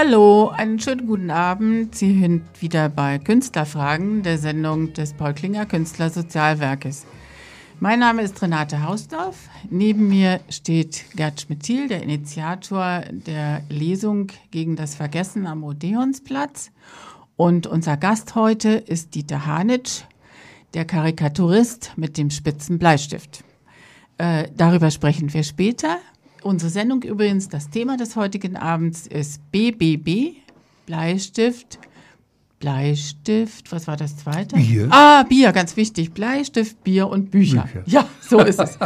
Hallo, einen schönen guten Abend. Sie sind wieder bei Künstlerfragen, der Sendung des Paul Klinger Künstlersozialwerkes. Mein Name ist Renate Hausdorf. Neben mir steht Gerd Schmidtil, der Initiator der Lesung gegen das Vergessen am Odeonsplatz. Und unser Gast heute ist Dieter Hanitsch, der Karikaturist mit dem spitzen Bleistift. Äh, darüber sprechen wir später. Unsere Sendung übrigens, das Thema des heutigen Abends ist BBB, Bleistift, Bleistift, was war das zweite? Bier. Ah, Bier, ganz wichtig. Bleistift, Bier und Bücher. Bücher. Ja, so ist es.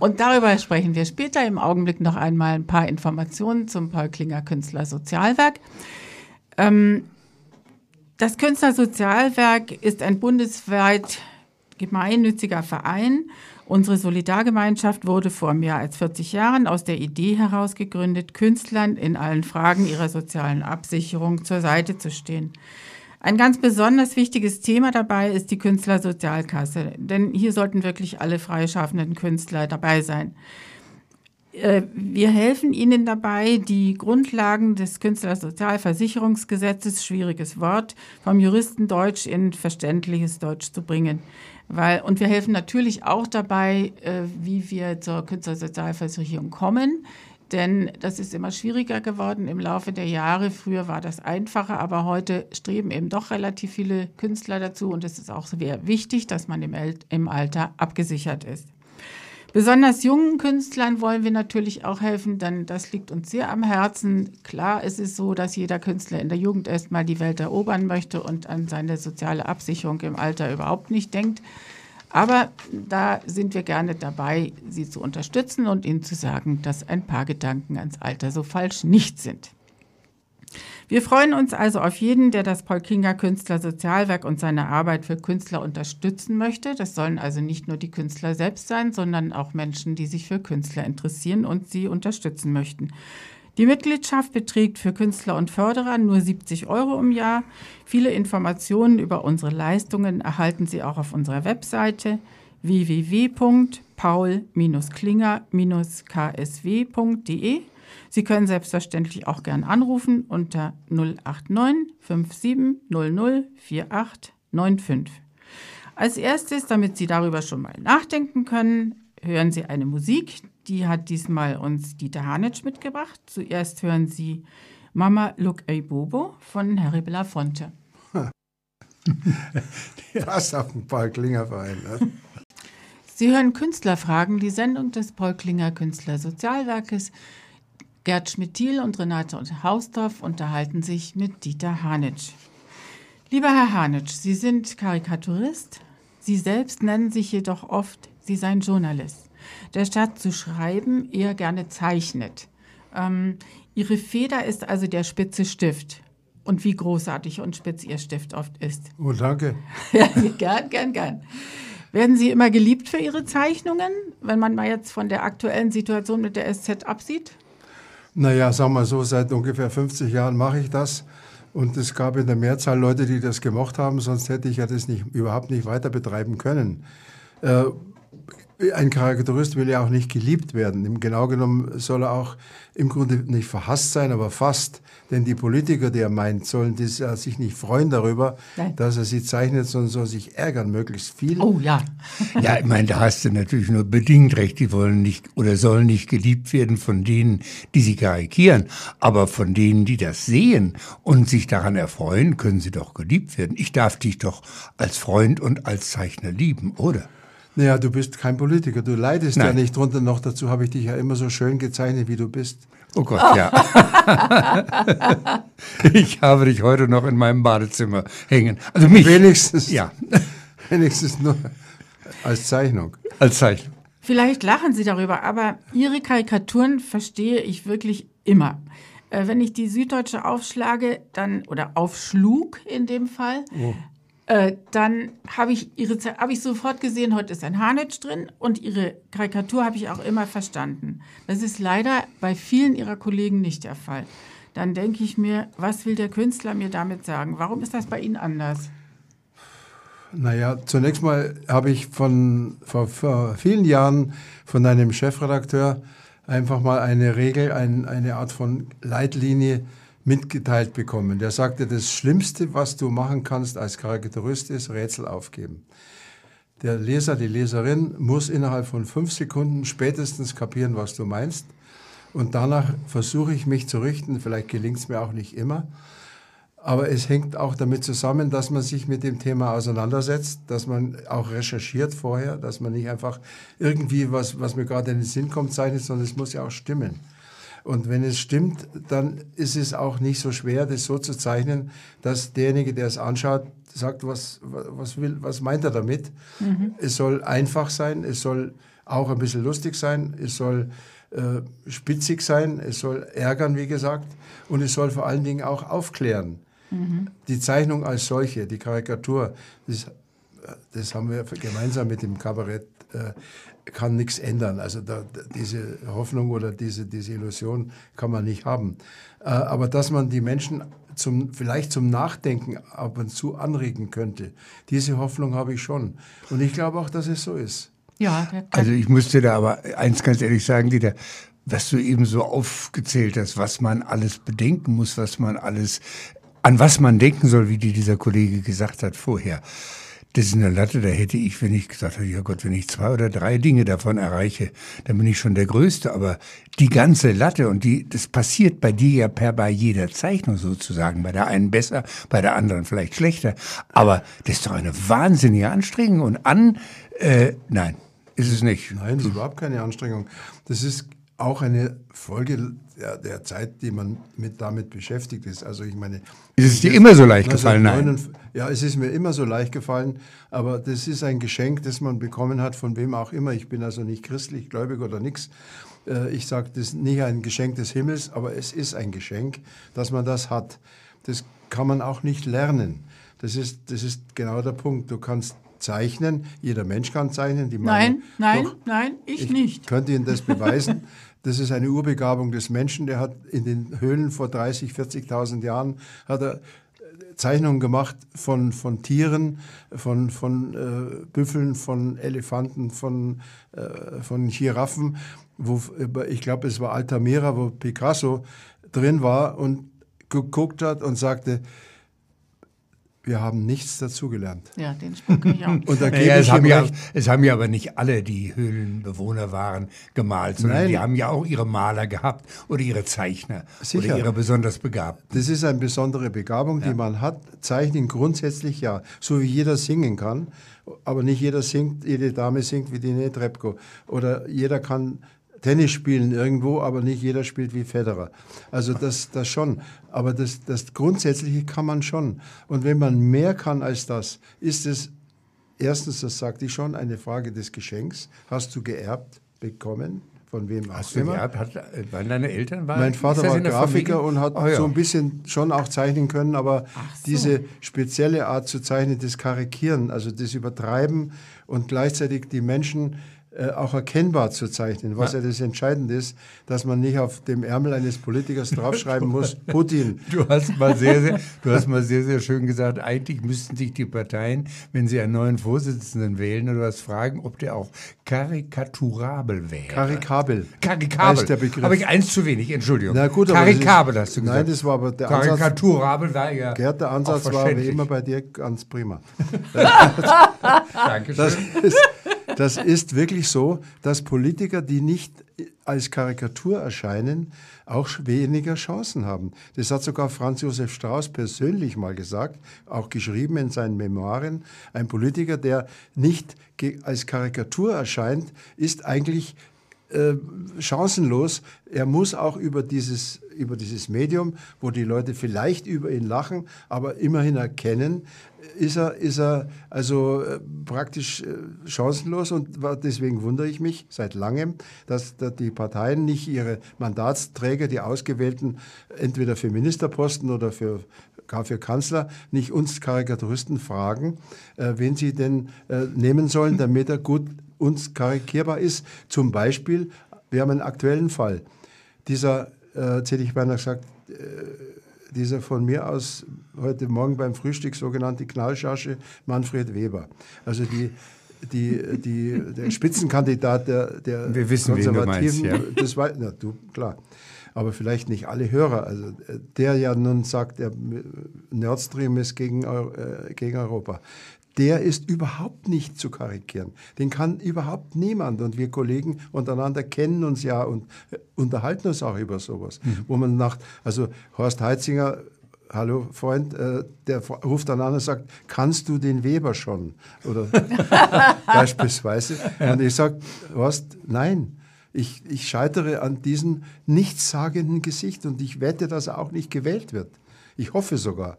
Und darüber sprechen wir später. Im Augenblick noch einmal ein paar Informationen zum Paul Klinger Künstler Sozialwerk. Ähm, das Künstlersozialwerk ist ein bundesweit gemeinnütziger Verein Unsere Solidargemeinschaft wurde vor mehr als 40 Jahren aus der Idee heraus gegründet, Künstlern in allen Fragen ihrer sozialen Absicherung zur Seite zu stehen. Ein ganz besonders wichtiges Thema dabei ist die Künstlersozialkasse, denn hier sollten wirklich alle freischaffenden Künstler dabei sein. Äh, wir helfen Ihnen dabei, die Grundlagen des Künstlersozialversicherungsgesetzes, schwieriges Wort, vom Juristendeutsch in verständliches Deutsch zu bringen. Weil, und wir helfen natürlich auch dabei, äh, wie wir zur Künstlersozialversicherung kommen. Denn das ist immer schwieriger geworden im Laufe der Jahre. Früher war das einfacher, aber heute streben eben doch relativ viele Künstler dazu. Und es ist auch sehr wichtig, dass man im, im Alter abgesichert ist. Besonders jungen Künstlern wollen wir natürlich auch helfen, denn das liegt uns sehr am Herzen. Klar, es ist so, dass jeder Künstler in der Jugend erstmal die Welt erobern möchte und an seine soziale Absicherung im Alter überhaupt nicht denkt. Aber da sind wir gerne dabei, Sie zu unterstützen und Ihnen zu sagen, dass ein paar Gedanken ans Alter so falsch nicht sind. Wir freuen uns also auf jeden, der das Paul Klinger Künstler Sozialwerk und seine Arbeit für Künstler unterstützen möchte. Das sollen also nicht nur die Künstler selbst sein, sondern auch Menschen, die sich für Künstler interessieren und sie unterstützen möchten. Die Mitgliedschaft beträgt für Künstler und Förderer nur 70 Euro im Jahr. Viele Informationen über unsere Leistungen erhalten Sie auch auf unserer Webseite www.paul-klinger-ksw.de. Sie können selbstverständlich auch gern anrufen unter 089 57 00 4895. Als erstes, damit Sie darüber schon mal nachdenken können, hören Sie eine Musik. Die hat diesmal uns Dieter Hanitsch mitgebracht. Zuerst hören Sie Mama Look a Bobo von Harry Belafonte. Was auf dem Paul Klinger Verein. Ne? Sie hören Künstlerfragen, die Sendung des Paul Klinger Künstler Sozialwerkes. Gerd Schmidtil und Renate Hausdorf unterhalten sich mit Dieter Hanitsch. Lieber Herr Hanitsch, Sie sind Karikaturist. Sie selbst nennen sich jedoch oft, Sie seien Journalist, der statt zu schreiben eher gerne zeichnet. Ähm, Ihre Feder ist also der spitze Stift. Und wie großartig und spitz Ihr Stift oft ist. Oh, danke. ja, gern, gern, gern. Werden Sie immer geliebt für Ihre Zeichnungen, wenn man mal jetzt von der aktuellen Situation mit der SZ absieht? Naja, sagen wir so, seit ungefähr 50 Jahren mache ich das. Und es gab in der Mehrzahl Leute, die das gemacht haben, sonst hätte ich ja das nicht, überhaupt nicht weiter betreiben können. Äh, ein Karikaturist will ja auch nicht geliebt werden. Genau genommen soll er auch im Grunde nicht verhasst sein, aber fast. Denn die Politiker, die er meint, sollen das, äh, sich nicht freuen darüber, Nein. dass er sie zeichnet, sondern soll sich ärgern, möglichst viel. Oh ja. ja, ich meine, da hast du natürlich nur bedingt recht. Die wollen nicht oder sollen nicht geliebt werden von denen, die sie karikieren. Aber von denen, die das sehen und sich daran erfreuen, können sie doch geliebt werden. Ich darf dich doch als Freund und als Zeichner lieben, oder? Naja, du bist kein Politiker, du leidest Nein. ja nicht drunter. Noch dazu habe ich dich ja immer so schön gezeichnet, wie du bist. Oh Gott, oh. ja. ich habe dich heute noch in meinem Badezimmer hängen. Also mich. Wenigstens. Ja. Wenigstens nur als Zeichnung. Als Zeichnung. Vielleicht lachen Sie darüber, aber Ihre Karikaturen verstehe ich wirklich immer. Äh, wenn ich die Süddeutsche aufschlage, dann, oder aufschlug in dem Fall, oh. Äh, dann habe ich ihre habe ich sofort gesehen, heute ist ein Harnitsch drin und ihre Karikatur habe ich auch immer verstanden. Das ist leider bei vielen ihrer Kollegen nicht der Fall. Dann denke ich mir, was will der Künstler mir damit sagen? Warum ist das bei Ihnen anders? Naja, zunächst mal habe ich von, vor, vor, vielen Jahren von einem Chefredakteur einfach mal eine Regel, ein, eine Art von Leitlinie mitgeteilt bekommen. Der sagte, das Schlimmste, was du machen kannst als Karikaturist, ist Rätsel aufgeben. Der Leser, die Leserin muss innerhalb von fünf Sekunden spätestens kapieren, was du meinst. Und danach versuche ich mich zu richten. Vielleicht gelingt es mir auch nicht immer. Aber es hängt auch damit zusammen, dass man sich mit dem Thema auseinandersetzt, dass man auch recherchiert vorher, dass man nicht einfach irgendwie, was, was mir gerade in den Sinn kommt, zeichnet, sondern es muss ja auch stimmen. Und wenn es stimmt, dann ist es auch nicht so schwer, das so zu zeichnen, dass derjenige, der es anschaut, sagt, was, was, will, was meint er damit. Mhm. Es soll einfach sein, es soll auch ein bisschen lustig sein, es soll äh, spitzig sein, es soll ärgern, wie gesagt, und es soll vor allen Dingen auch aufklären. Mhm. Die Zeichnung als solche, die Karikatur, das, das haben wir gemeinsam mit dem Kabarett, äh, kann nichts ändern. Also da, diese Hoffnung oder diese, diese Illusion kann man nicht haben. Äh, aber dass man die Menschen zum, vielleicht zum Nachdenken ab und zu anregen könnte. Diese Hoffnung habe ich schon. Und ich glaube auch, dass es so ist. Ja, also ich musste da aber eins ganz ehrlich sagen, Dieter, was du eben so aufgezählt hast, was man alles bedenken muss, was man alles, an was man denken soll, wie dir dieser Kollege gesagt hat vorher. Das ist eine Latte, da hätte ich, wenn ich gesagt hätte, ja Gott, wenn ich zwei oder drei Dinge davon erreiche, dann bin ich schon der Größte. Aber die ganze Latte, und die, das passiert bei dir ja per bei jeder Zeichnung sozusagen. Bei der einen besser, bei der anderen vielleicht schlechter. Aber das ist doch eine wahnsinnige Anstrengung. Und an, äh, nein, ist es nicht. Nein, das ist überhaupt keine Anstrengung. Das ist auch eine Folge der, der, Zeit, die man mit, damit beschäftigt ist. Also ich meine, ist es dir immer so leicht gefallen? Nein. Ja, es ist mir immer so leicht gefallen, aber das ist ein Geschenk, das man bekommen hat, von wem auch immer. Ich bin also nicht christlich, gläubig oder nichts. Äh, ich sage, das ist nicht ein Geschenk des Himmels, aber es ist ein Geschenk, dass man das hat. Das kann man auch nicht lernen. Das ist, das ist genau der Punkt. Du kannst zeichnen, jeder Mensch kann zeichnen. Die nein, nein, doch, nein, ich, ich nicht. Ich könnte Ihnen das beweisen. Das ist eine Urbegabung des Menschen. Der hat in den Höhlen vor 30, 40.000 Jahren hat er äh, Zeichnungen gemacht von, von Tieren, von, von äh, Büffeln, von Elefanten, von, äh, von Giraffen. Wo, ich glaube, es war Altamira, wo Picasso drin war und geguckt hat und sagte, wir haben nichts dazugelernt. Ja, den Spruch ich auch. Und da naja, es, haben ja, es haben ja aber nicht alle, die Höhlenbewohner waren, gemalt, sondern Nein. die haben ja auch ihre Maler gehabt oder ihre Zeichner Sicher. oder ihre besonders Begabten. Das ist eine besondere Begabung, ja. die man hat. Zeichnen grundsätzlich ja, so wie jeder singen kann, aber nicht jeder singt, jede Dame singt wie die Netrebko oder jeder kann Tennis spielen irgendwo, aber nicht jeder spielt wie Federer. Also das, das schon. Aber das, das Grundsätzliche kann man schon. Und wenn man mehr kann als das, ist es erstens, das sagte ich schon, eine Frage des Geschenks. Hast du geerbt bekommen? Von wem Hast du immer? Geerbt? Hat, waren deine Eltern? Waren, mein Vater war Grafiker und hat oh, ja. so ein bisschen schon auch zeichnen können, aber so. diese spezielle Art zu zeichnen, das Karikieren, also das Übertreiben und gleichzeitig die Menschen äh, auch erkennbar zu zeichnen, was ja. ja. das Entscheidende ist, dass man nicht auf dem Ärmel eines Politikers draufschreiben muss, Putin. Du hast mal sehr, sehr, du hast mal sehr, sehr schön gesagt, eigentlich müssten sich die Parteien, wenn sie einen neuen Vorsitzenden wählen oder was fragen, ob der auch karikaturabel wäre. Karikabel. Karikabel. Der Begriff. Habe ich eins zu wenig, Entschuldigung. Na gut, Karikabel hast du gesagt. Nein, das war aber der Ansatz. Karikaturabel war ja. Gerd, der Ansatz war wie immer bei dir ganz prima. Dankeschön. Das ist, das ist wirklich so, dass Politiker, die nicht als Karikatur erscheinen, auch weniger Chancen haben. Das hat sogar Franz Josef Strauß persönlich mal gesagt, auch geschrieben in seinen Memoiren. Ein Politiker, der nicht als Karikatur erscheint, ist eigentlich äh, chancenlos. Er muss auch über dieses, über dieses Medium, wo die Leute vielleicht über ihn lachen, aber immerhin erkennen, ist er, ist er also äh, praktisch äh, chancenlos und deswegen wundere ich mich seit langem, dass, die Parteien nicht ihre Mandatsträger, die Ausgewählten, entweder für Ministerposten oder für, gar für Kanzler, nicht uns Karikaturisten fragen, äh, wen sie denn nehmen sollen, damit er gut uns karikierbar ist. Zum Beispiel, wir haben einen aktuellen Fall. Dieser, äh, jetzt hätte ich beinahe gesagt, äh, dieser von mir aus heute Morgen beim Frühstück sogenannte Knallschasche Manfred Weber. Also die, die, die, der Spitzenkandidat der, der Wir wissen, Konservativen. Wen du meinst, ja. das war, na, du, klar. aber vielleicht nicht alle Hörer. Also äh, der ja nun sagt, der Nord Stream ist gegen, äh, gegen Europa. Der ist überhaupt nicht zu karikieren. Den kann überhaupt niemand. Und wir Kollegen untereinander kennen uns ja und äh, unterhalten uns auch über sowas. Mhm. Wo man nach, also Horst Heitzinger hallo Freund, äh, der ruft dann an und sagt, kannst du den Weber schon? Oder beispielsweise. Und ich sage, was? Nein. Ich, ich scheitere an diesem nichtssagenden Gesicht und ich wette, dass er auch nicht gewählt wird. Ich hoffe sogar.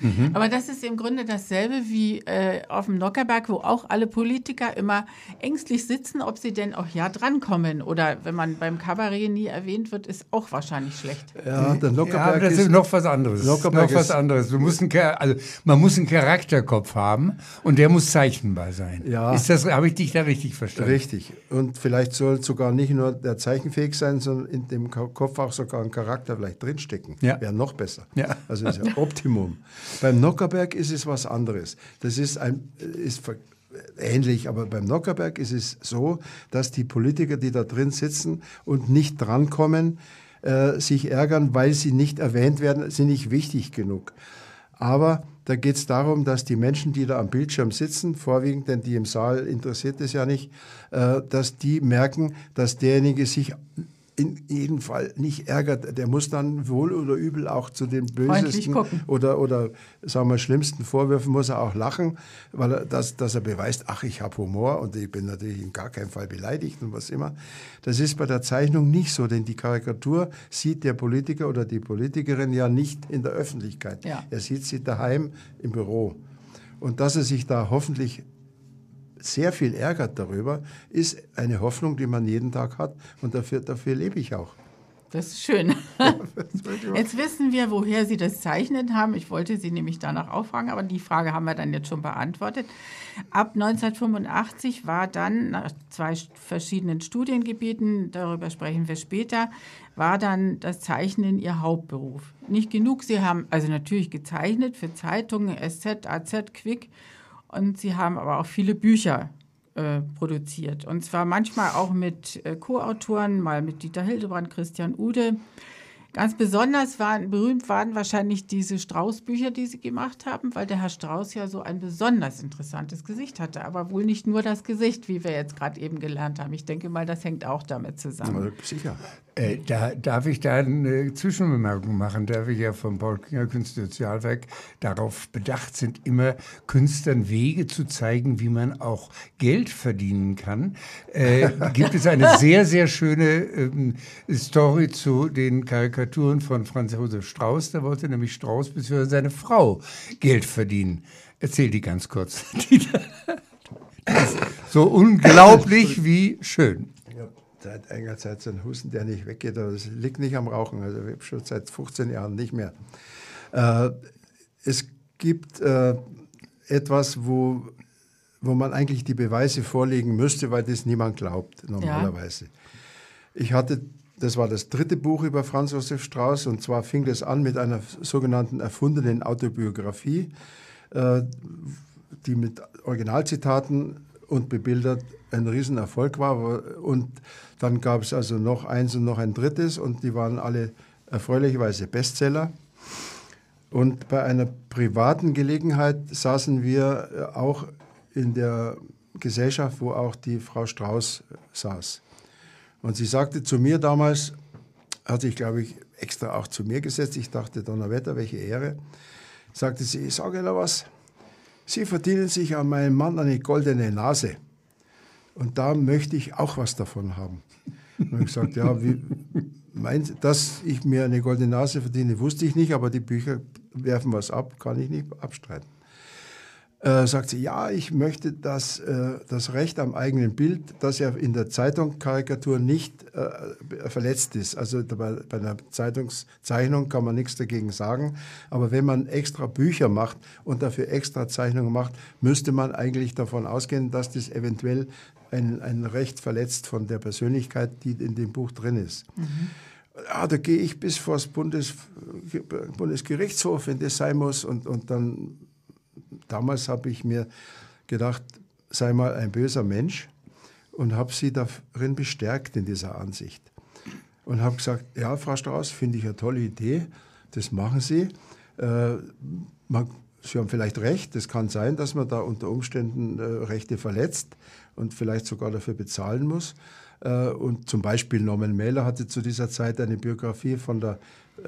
Mhm. Aber das ist im Grunde dasselbe wie äh, auf dem Nockerberg, wo auch alle Politiker immer ängstlich sitzen, ob sie denn auch ja drankommen. Oder wenn man beim Kabarett nie erwähnt wird, ist auch wahrscheinlich schlecht. Ja, der Nockerberg ja, das ist noch was anderes. Nockerberg noch was anderes. Du musst einen, also, man muss einen Charakterkopf haben und der muss zeichnbar sein. Ja. Ist das, habe ich dich da richtig verstanden? Richtig. Und vielleicht soll sogar nicht nur der zeichenfähig sein, sondern in dem Kopf auch sogar ein Charakter vielleicht drinstecken. Ja. Wäre noch besser. Ja. Also ist ja Optimum. Beim Nockerberg ist es was anderes. Das ist, ein, ist ähnlich, aber beim Nockerberg ist es so, dass die Politiker, die da drin sitzen und nicht drankommen, äh, sich ärgern, weil sie nicht erwähnt werden, sind nicht wichtig genug. Aber da geht es darum, dass die Menschen, die da am Bildschirm sitzen, vorwiegend, denn die im Saal interessiert es ja nicht, äh, dass die merken, dass derjenige sich in jedem Fall nicht ärgert. Der muss dann wohl oder übel auch zu den bösesten oder, oder sagen wir, schlimmsten Vorwürfen muss er auch lachen, weil er, dass, dass er beweist, ach, ich habe Humor und ich bin natürlich in gar keinem Fall beleidigt und was immer. Das ist bei der Zeichnung nicht so, denn die Karikatur sieht der Politiker oder die Politikerin ja nicht in der Öffentlichkeit. Ja. Er sieht sie daheim im Büro. Und dass er sich da hoffentlich sehr viel ärgert darüber, ist eine Hoffnung, die man jeden Tag hat. Und dafür, dafür lebe ich auch. Das ist schön. jetzt wissen wir, woher Sie das zeichnet haben. Ich wollte Sie nämlich danach auffragen, aber die Frage haben wir dann jetzt schon beantwortet. Ab 1985 war dann nach zwei verschiedenen Studiengebieten, darüber sprechen wir später, war dann das Zeichnen Ihr Hauptberuf. Nicht genug, Sie haben also natürlich gezeichnet für Zeitungen, SZ, AZ, Quick und sie haben aber auch viele Bücher äh, produziert. Und zwar manchmal auch mit äh, Co-Autoren, mal mit Dieter Hildebrand, Christian Ude. Ganz besonders waren, berühmt waren wahrscheinlich diese Strauß-Bücher, die sie gemacht haben, weil der Herr Strauß ja so ein besonders interessantes Gesicht hatte. Aber wohl nicht nur das Gesicht, wie wir jetzt gerade eben gelernt haben. Ich denke mal, das hängt auch damit zusammen. Sicher. Äh, da, darf ich da eine Zwischenbemerkung machen, da wir ja vom Paul Klinger Künstlersozialwerk darauf bedacht sind, immer Künstlern Wege zu zeigen, wie man auch Geld verdienen kann, äh, gibt es eine sehr, sehr schöne ähm, Story zu den Karikaturen von Franz Josef Strauß. Da wollte nämlich Strauß bzw. seine Frau Geld verdienen. Erzähl die ganz kurz. so unglaublich wie schön seit einiger Zeit so ein Husten, der nicht weggeht, aber es liegt nicht am Rauchen. Also ich habe schon seit 15 Jahren nicht mehr. Äh, es gibt äh, etwas, wo, wo man eigentlich die Beweise vorlegen müsste, weil das niemand glaubt normalerweise. Ja. Ich hatte, das war das dritte Buch über Franz Josef Strauß und zwar fing das an mit einer sogenannten erfundenen Autobiografie, äh, die mit Originalzitaten und bebildert ein Riesenerfolg war. Und dann gab es also noch eins und noch ein drittes und die waren alle erfreulicherweise Bestseller. Und bei einer privaten Gelegenheit saßen wir äh, auch in der Gesellschaft, wo auch die Frau Strauß saß. Und sie sagte zu mir damals, hat sich, glaube ich, extra auch zu mir gesetzt, ich dachte, Donnerwetter, welche Ehre, sagte sie, ich sage Ihnen was, Sie verdienen sich an meinem Mann eine goldene Nase. Und da möchte ich auch was davon haben. Und ich habe gesagt, ja, wie, meint, dass ich mir eine goldene Nase verdiene, wusste ich nicht, aber die Bücher werfen was ab, kann ich nicht abstreiten äh, sagt sie, ja, ich möchte das, äh, das Recht am eigenen Bild, das ja in der Zeitungskarikatur nicht äh, verletzt ist. Also bei, bei einer Zeitungszeichnung kann man nichts dagegen sagen. Aber wenn man extra Bücher macht und dafür extra Zeichnungen macht, müsste man eigentlich davon ausgehen, dass das eventuell ein, ein Recht verletzt von der Persönlichkeit, die in dem Buch drin ist. Mhm. Ja, da gehe ich bis vor das Bundes, Bundesgerichtshof, wenn das sein muss. Und, und dann damals habe ich mir gedacht, sei mal ein böser Mensch und habe sie darin bestärkt in dieser Ansicht. und habe gesagt, ja, Frau Strauß, finde ich eine tolle Idee, das machen Sie. Äh, man, Sie haben vielleicht recht, es kann sein, dass man da unter Umständen äh, Rechte verletzt und vielleicht sogar dafür bezahlen muss. Äh, und zum Beispiel Norman Mailer hatte zu dieser Zeit eine Biografie von der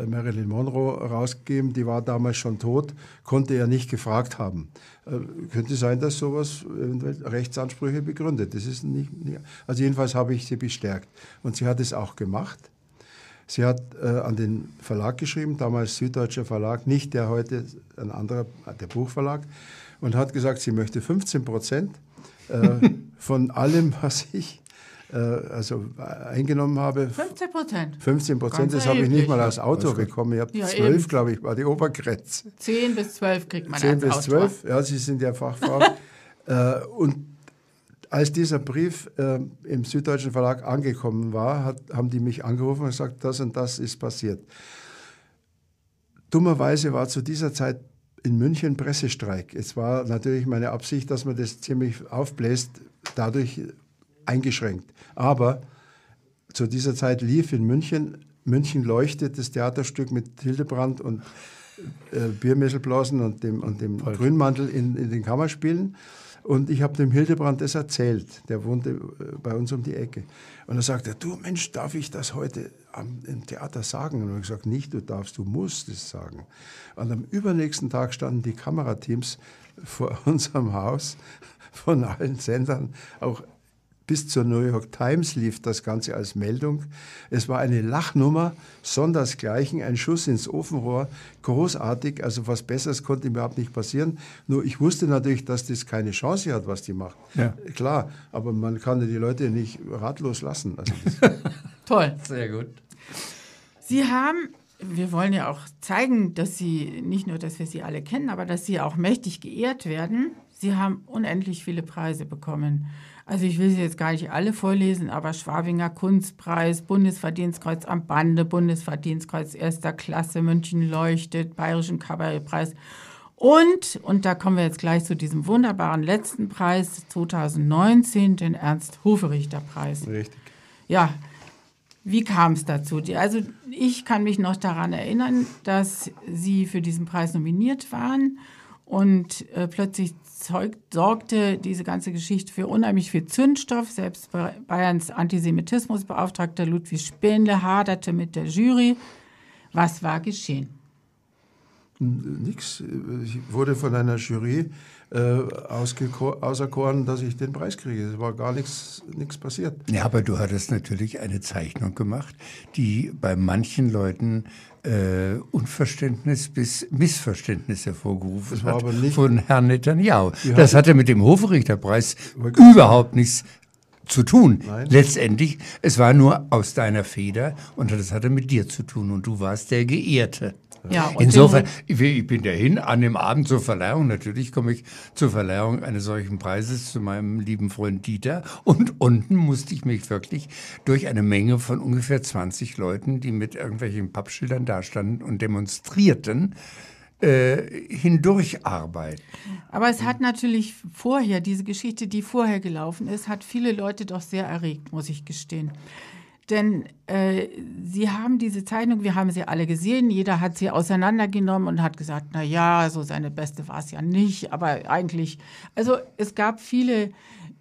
Marilyn Monroe rausgegeben, die war damals schon tot, konnte er nicht gefragt haben. Äh, könnte sein, dass sowas Rechtsansprüche begründet. Das ist nicht, nicht also jedenfalls habe ich sie bestärkt. Und sie hat es auch gemacht. Sie hat äh, an den Verlag geschrieben, damals Süddeutscher Verlag, nicht der heute, ein anderer, der Buchverlag, und hat gesagt, sie möchte 15 Prozent äh, von allem, was ich äh, also eingenommen habe. 15 Prozent. 15 Prozent, das habe ich nicht mal als Autor bekommen. Ich habe ja, 12, glaube ich, war die Obergrenze. 10 bis 12 kriegt man 10 bis 12, ja, Sie sind ja Fachfrau. äh, und als dieser Brief äh, im Süddeutschen Verlag angekommen war, hat, haben die mich angerufen und gesagt, das und das ist passiert. Dummerweise war zu dieser Zeit in München Pressestreik. Es war natürlich meine Absicht, dass man das ziemlich aufbläst, dadurch eingeschränkt. Aber zu dieser Zeit lief in München, München leuchtet das Theaterstück mit Hildebrand und äh, Biermesselblasen und dem, und dem Grünmantel in, in den Kammerspielen. Und ich habe dem Hildebrand das erzählt. Der wohnte äh, bei uns um die Ecke. Und er sagte, du Mensch, darf ich das heute am, im Theater sagen? Und ich habe gesagt, nicht, du darfst, du musst es sagen. Und am übernächsten Tag standen die Kamerateams vor unserem Haus von allen Sendern, auch bis zur New York Times lief das Ganze als Meldung. Es war eine Lachnummer, sondersgleichen, ein Schuss ins Ofenrohr, großartig, also was Besseres konnte überhaupt nicht passieren. Nur ich wusste natürlich, dass das keine Chance hat, was die macht. Ja. Klar, aber man kann die Leute nicht ratlos lassen. Also Toll. Sehr gut. Sie haben wir wollen ja auch zeigen, dass Sie nicht nur, dass wir Sie alle kennen, aber dass Sie auch mächtig geehrt werden. Sie haben unendlich viele Preise bekommen. Also ich will sie jetzt gar nicht alle vorlesen, aber Schwabinger Kunstpreis, Bundesverdienstkreuz am Bande, Bundesverdienstkreuz erster Klasse, München leuchtet, Bayerischen Kabarettpreis und, und da kommen wir jetzt gleich zu diesem wunderbaren letzten Preis 2019, den Ernst-Hoferichter-Preis. Richtig. Ja, wie kam es dazu? Also ich kann mich noch daran erinnern, dass Sie für diesen Preis nominiert waren und äh, plötzlich zeugt, sorgte diese ganze Geschichte für unheimlich viel Zündstoff. Selbst Bayerns Antisemitismusbeauftragter Ludwig Spähnle haderte mit der Jury. Was war geschehen? Nix. Ich wurde von einer Jury äh, auserkoren, dass ich den Preis kriege. Es war gar nichts passiert. Ja, aber du hattest natürlich eine Zeichnung gemacht, die bei manchen Leuten äh, Unverständnis bis Missverständnis hervorgerufen hat von Herrn Netanyahu. Das hatte mit dem Hofrichterpreis überhaupt nichts zu tun. Nein. Letztendlich, es war nur aus deiner Feder und das hatte mit dir zu tun und du warst der Geehrte. Ja, Insofern, ich, ich bin dahin an dem Abend zur Verleihung. Natürlich komme ich zur Verleihung eines solchen Preises zu meinem lieben Freund Dieter. Und unten musste ich mich wirklich durch eine Menge von ungefähr 20 Leuten, die mit irgendwelchen Pappschildern dastanden und demonstrierten, äh, hindurcharbeiten. Aber es hat natürlich vorher, diese Geschichte, die vorher gelaufen ist, hat viele Leute doch sehr erregt, muss ich gestehen. Denn äh, Sie haben diese Zeichnung, wir haben sie alle gesehen, jeder hat sie auseinandergenommen und hat gesagt, na ja, so seine beste war es ja nicht, aber eigentlich, also es gab viele,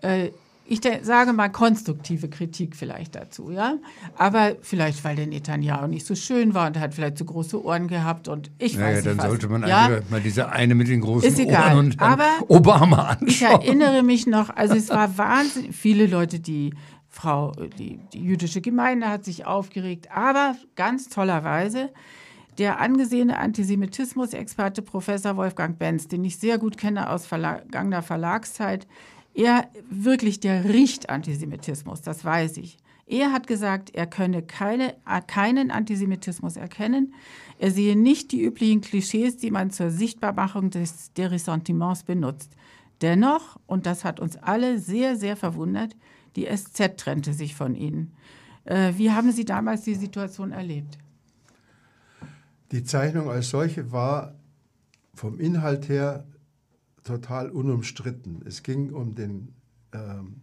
äh, ich sage mal konstruktive Kritik vielleicht dazu, ja, aber vielleicht, weil der Netanyahu nicht so schön war und er hat vielleicht zu große Ohren gehabt und ich naja, weiß nicht dann was. sollte man ja? mal diese eine mit den großen Ist egal. Ohren und aber Obama anschauen. Ich erinnere mich noch, also es war wahnsinnig viele Leute, die Frau, die, die jüdische Gemeinde hat sich aufgeregt, aber ganz tollerweise der angesehene Antisemitismusexperte Professor Wolfgang Benz, den ich sehr gut kenne aus vergangener Verlagszeit, er wirklich, der riecht Antisemitismus, das weiß ich. Er hat gesagt, er könne keine, keinen Antisemitismus erkennen. Er sehe nicht die üblichen Klischees, die man zur Sichtbarmachung des, der Ressentiments benutzt. Dennoch, und das hat uns alle sehr, sehr verwundert, die SZ trennte sich von Ihnen. Äh, wie haben Sie damals die Situation erlebt? Die Zeichnung als solche war vom Inhalt her total unumstritten. Es ging um den ähm,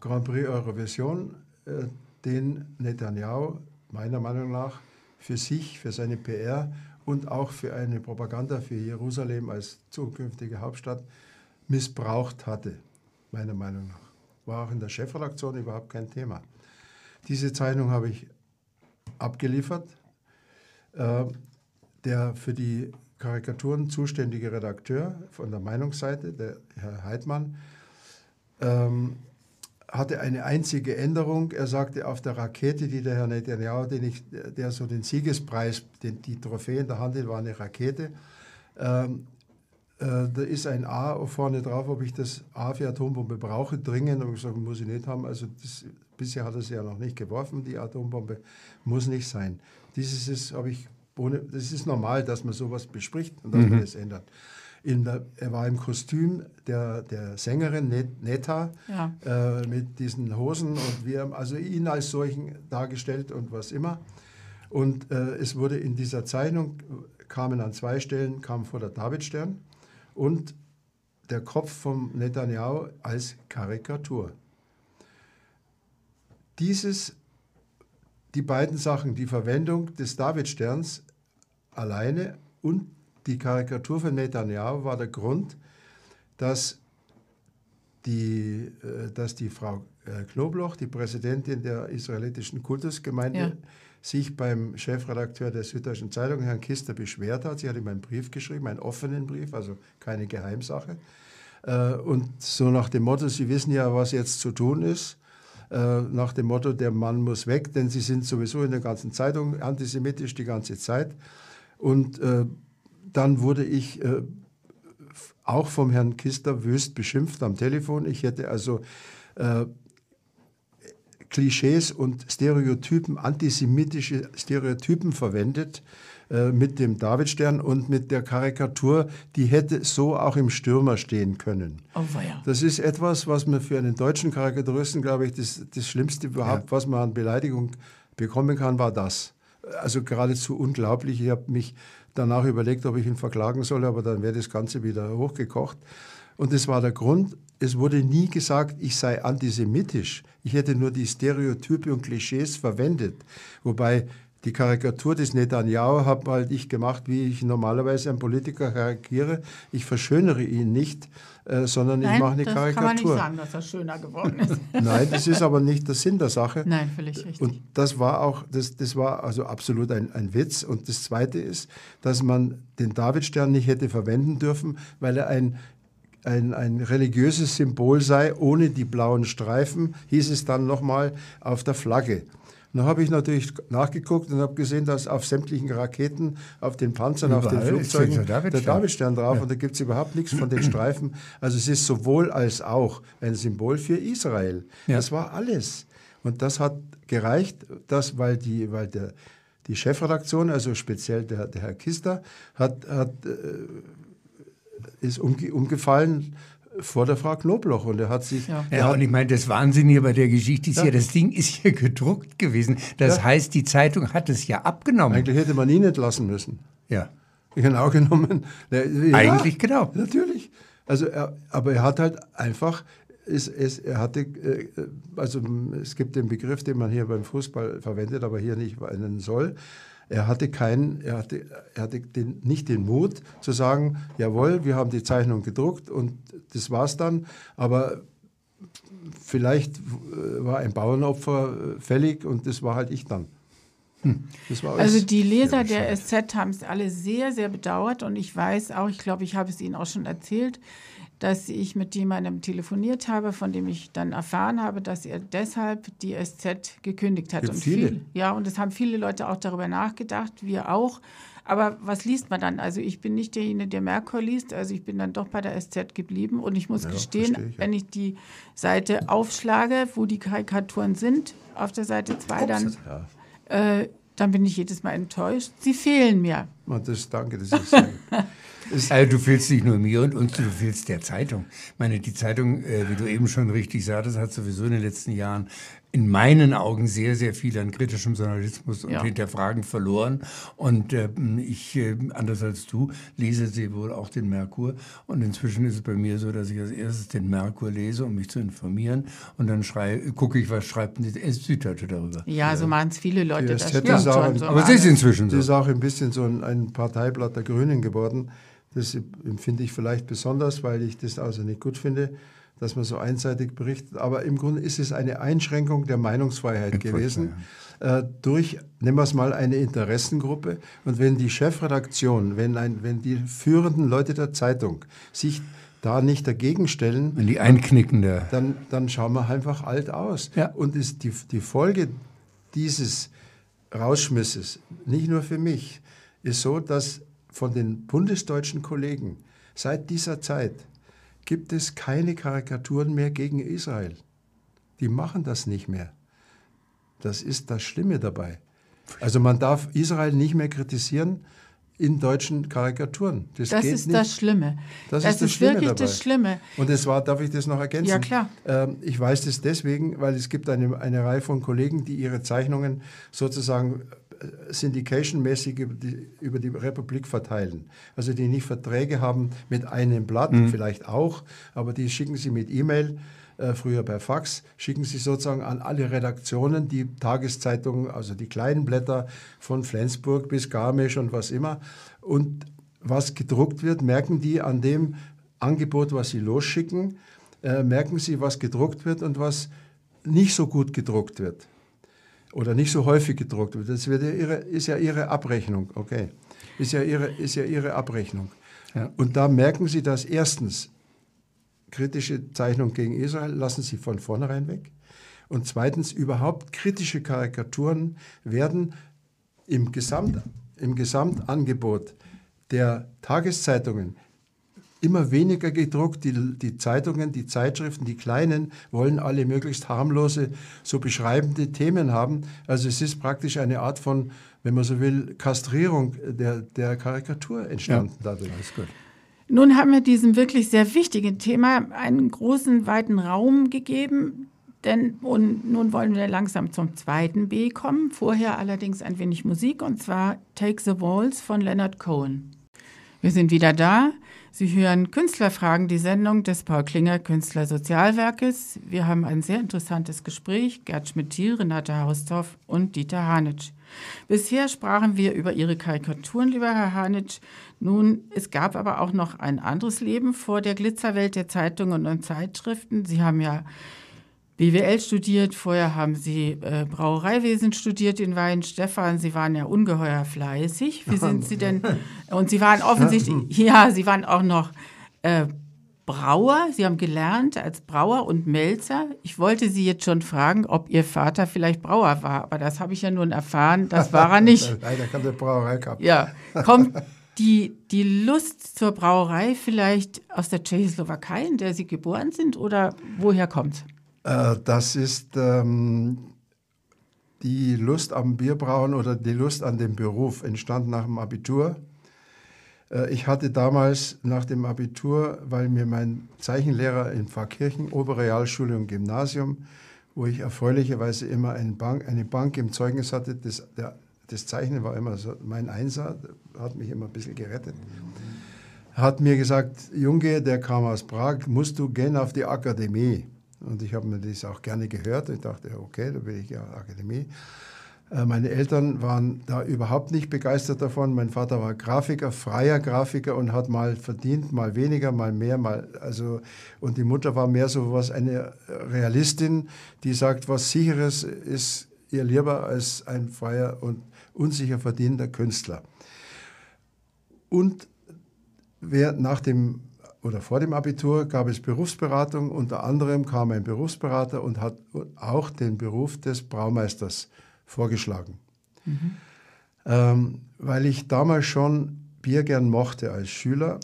Grand Prix Eurovision. Äh, den Netanyahu meiner Meinung nach für sich, für seine PR und auch für eine Propaganda für Jerusalem als zukünftige Hauptstadt missbraucht hatte, meiner Meinung nach. War auch in der Chefredaktion überhaupt kein Thema. Diese Zeichnung habe ich abgeliefert. Äh, der für die Karikaturen zuständige Redakteur von der Meinungsseite, der Herr Heidmann, ähm, hatte eine einzige Änderung. Er sagte, auf der Rakete, die der Herr Netanyahu, den ich, der so den Siegespreis, den, die Trophäe in der Hand hat, war eine Rakete. Ähm, äh, da ist ein A vorne drauf, ob ich das A für Atombombe brauche, dringend. Und ich gesagt, muss ich nicht haben. Also das, bisher hat er sie ja noch nicht geworfen, die Atombombe. Muss nicht sein. Dieses habe ich, ohne, das ist normal, dass man sowas bespricht und dass mhm. man das ändert der, er war im Kostüm der, der Sängerin Netta ja. äh, mit diesen Hosen und wir haben also ihn als solchen dargestellt und was immer. Und äh, es wurde in dieser Zeichnung, kamen an zwei Stellen, kam vor der Davidstern und der Kopf vom Netanyahu als Karikatur. Dieses, die beiden Sachen, die Verwendung des Davidsterns alleine und die Karikatur von Netanyahu war der Grund, dass die, äh, dass die Frau äh, Knobloch, die Präsidentin der israelitischen Kultusgemeinde, ja. sich beim Chefredakteur der Süddeutschen Zeitung, Herrn Kister, beschwert hat. Sie hat ihm einen Brief geschrieben, einen offenen Brief, also keine Geheimsache. Äh, und so nach dem Motto, Sie wissen ja, was jetzt zu tun ist, nach dem Motto, der Mann muss weg, denn Sie sind sowieso in der ganzen Zeitung antisemitisch die ganze Zeit. Und dann wurde ich äh, auch vom Herrn Kister wüst beschimpft am Telefon. Ich hätte also äh, Klischees und Stereotypen, antisemitische Stereotypen verwendet äh, mit dem Davidstern und mit der Karikatur, die hätte so auch im Stürmer stehen können. Oh, ja. Das ist etwas, was man für einen deutschen Karikaturisten, glaube ich, das, das Schlimmste überhaupt, ja. was man an Beleidigung bekommen kann, war das. Also geradezu unglaublich. Ich habe mich danach überlegt, ob ich ihn verklagen soll, aber dann wäre das Ganze wieder hochgekocht. Und das war der Grund. Es wurde nie gesagt, ich sei antisemitisch. Ich hätte nur die Stereotype und Klischees verwendet. Wobei die Karikatur des Netanyahu habe halt ich gemacht, wie ich normalerweise einen Politiker karikiere. Ich verschönere ihn nicht, äh, sondern Nein, ich mache eine das Karikatur. kann man nicht sagen, dass er schöner geworden ist. Nein, das ist aber nicht der Sinn der Sache. Nein, völlig richtig. Und das war auch, das, das war also absolut ein, ein Witz. Und das Zweite ist, dass man den Davidstern nicht hätte verwenden dürfen, weil er ein ein, ein religiöses Symbol sei, ohne die blauen Streifen, hieß es dann nochmal auf der Flagge. Dann habe ich natürlich nachgeguckt und habe gesehen, dass auf sämtlichen Raketen, auf den Panzern, Überall auf den Flugzeugen der Davidstern, drauf ja. und da gibt es überhaupt nichts von den Streifen. Also es ist sowohl als auch ein Symbol für Israel. Ja. Das war alles. Und das hat gereicht, dass, weil, die, weil der, die Chefredaktion, also speziell der, der Herr Kister, hat, hat, äh, ist umge umgefallen vor der Frau Knobloch und er hat sich. Ja, ja und ich meine, das Wahnsinnige bei der Geschichte ist ja, ja das Ding ist hier gedruckt gewesen. Das ja. heißt, die Zeitung hat es ja abgenommen. Eigentlich hätte man ihn entlassen müssen. Ja. Genau genommen. Ja, Eigentlich genau. Natürlich. Also, er, aber er hat halt einfach. Es, es, er hatte, äh, also es gibt den Begriff, den man hier beim Fußball verwendet, aber hier nicht verwenden soll. Er hatte, keinen, er hatte, er hatte den, nicht den Mut zu sagen, jawohl, wir haben die Zeichnung gedruckt und das war's dann, aber vielleicht äh, war ein Bauernopfer äh, fällig und das war halt ich dann. Hm. also die Leser der SZ haben es alle sehr, sehr bedauert und ich weiß auch, ich glaube, ich habe es Ihnen auch schon erzählt, dass ich mit jemandem telefoniert habe, von dem ich dann erfahren habe, dass er deshalb die SZ gekündigt hat. und viele. Viel, ja, und es haben viele Leute auch darüber nachgedacht, wir auch. Aber was liest man dann? Also ich bin nicht derjenige, der Merkur liest. Also ich bin dann doch bei der SZ geblieben. Und ich muss ja, gestehen, ich, ja. wenn ich die Seite aufschlage, wo die Karikaturen sind, auf der Seite 2, dann, äh, dann bin ich jedes Mal enttäuscht. Sie fehlen mir. Das, danke, das ist sehr also du fehlst nicht nur mir und uns, du fehlst der Zeitung. Ich meine, die Zeitung, äh, wie du eben schon richtig sagtest, hat sowieso in den letzten Jahren in meinen Augen sehr, sehr viel an kritischem Journalismus und Ja. Hinterfragen verloren. Und äh, ich, äh, anders als du, lese sie wohl auch den Merkur. Und inzwischen ist es bei mir so, dass ich als erstes den Merkur lese, um mich zu informieren. Und dann gucke ich, was schreibt denn die Süddeutsche darüber. Ja, so machen es viele Leute. Das SZ stimmt ist auch schon. ein- So Aber es ist inzwischen Das ist so. auch ein bisschen so ein, ein Parteiblatt der Grünen geworden. Das empfinde ich vielleicht besonders, weil ich das also nicht gut finde, dass man so einseitig berichtet. Aber im Grunde ist es eine Einschränkung der Meinungsfreiheit gewesen äh, durch, nehmen wir es mal, eine Interessengruppe. Und wenn die Chefredaktion, wenn, ein, wenn die führenden Leute der Zeitung sich da nicht dagegen stellen, Wenn die einknicken der. dann, dann schauen wir einfach alt aus. Ja. Und ist die, die Folge dieses Rausschmisses, nicht nur für mich, ist so, dass von den bundesdeutschen Kollegen seit dieser Zeit gibt es keine Karikaturen mehr gegen Israel. Die machen das nicht mehr. Das ist das Schlimme dabei. Also man darf Israel nicht mehr kritisieren in deutschen Karikaturen. Das, Das geht ist nicht. das Schlimme. Das Das, ist das ist Schlimme wirklich dabei. das Schlimme. Und es war, darf ich das noch ergänzen? Ja, klar. Ähm, ich weiß das deswegen, weil es gibt eine, eine Reihe von Kollegen, die ihre Zeichnungen sozusagen syndication-mäßig über die, über die Republik verteilen. Also die nicht Verträge haben mit einem Blatt, vielleicht auch, aber die schicken sie mit E-Mail, äh, früher per Fax, schicken sie sozusagen an alle Redaktionen, die Tageszeitungen, also die kleinen Blätter von Flensburg bis Garmisch und was immer. Und was gedruckt wird, merken die an dem Angebot, was sie losschicken, äh, merken sie, was gedruckt wird und was nicht so gut gedruckt wird oder nicht so häufig gedruckt wird. Das wird ja ihre, ist ja ihre Abrechnung, okay. Ist ja ihre, ist ja ihre Abrechnung. Ja. Und da merken sie, dass erstens kritische Zeichnung gegen Israel lassen sie von vornherein weg. Und zweitens überhaupt kritische Karikaturen werden im, Gesamt, im Gesamtangebot der Tageszeitungen immer weniger gedruckt. Die, die Zeitungen, die Zeitschriften, die kleinen wollen alle möglichst harmlose, so beschreibende Themen haben. Also es ist praktisch eine Art von, wenn man so will, Kastrierung der, der Karikatur entstanden dadurch. Alles gut. Nun haben wir diesem wirklich sehr wichtigen Thema einen großen, weiten Raum gegeben. Denn und nun wollen wir langsam zum zweiten B kommen. Vorher allerdings ein wenig Musik und zwar Take the Walls von Leonard Cohen. Wir sind wieder da. Sie hören Künstlerfragen, die Sendung des Paul Klinger Künstler Sozialwerkes. Wir haben ein sehr interessantes Gespräch. Gerd Schmidt-Thiel, Renate Hausdorff und Dieter Hanitsch. Bisher sprachen wir über Ihre Karikaturen, lieber Herr Hanitsch. Nun, es gab aber auch noch ein anderes Leben vor der Glitzerwelt der Zeitungen und Zeitschriften. Sie haben ja BWL studiert, vorher haben Sie äh, Brauereiwesen studiert in Weihenstephan. Sie waren ja ungeheuer fleißig. Wie sind Sie denn? Und Sie waren offensichtlich, ja, Sie waren auch noch äh, Brauer. Sie haben gelernt als Brauer und Melzer. Ich wollte Sie jetzt schon fragen, ob Ihr Vater vielleicht Brauer war, aber das habe ich ja nun erfahren, das war er nicht. Leider kann der Brauerei gehabt. Ja, kommt die, die Lust zur Brauerei vielleicht aus der Tschechoslowakei, in der Sie geboren sind, oder woher kommt Äh, das ist ähm, die Lust am Bierbrauen oder die Lust an dem Beruf entstand nach dem Abitur. Äh, ich hatte damals nach dem Abitur, weil mir mein Zeichenlehrer in Pfarrkirchen, Oberrealschule und Gymnasium, wo ich erfreulicherweise immer eine Bank, eine Bank im Zeugnis hatte, das, der, das Zeichnen war immer so mein Einser, hat mich immer ein bisschen gerettet hat mir gesagt, Junge, der kam aus Prag, musst du gehen auf die Akademie. Und ich habe mir das auch gerne gehört. Ich dachte, okay, da will ich ja Akademie. Äh, Meine Eltern waren da überhaupt nicht begeistert davon. Mein Vater war Grafiker, freier Grafiker und hat mal verdient, mal weniger, mal mehr, mal also und die Mutter war mehr so was eine Realistin, die sagt, was sicheres ist ihr lieber als ein freier und unsicher verdienender Künstler. Und wer nach dem oder vor dem Abitur gab es Berufsberatung. Unter anderem kam ein Berufsberater und hat auch den Beruf des Braumeisters vorgeschlagen. Ähm, weil ich damals schon Bier gern mochte als Schüler.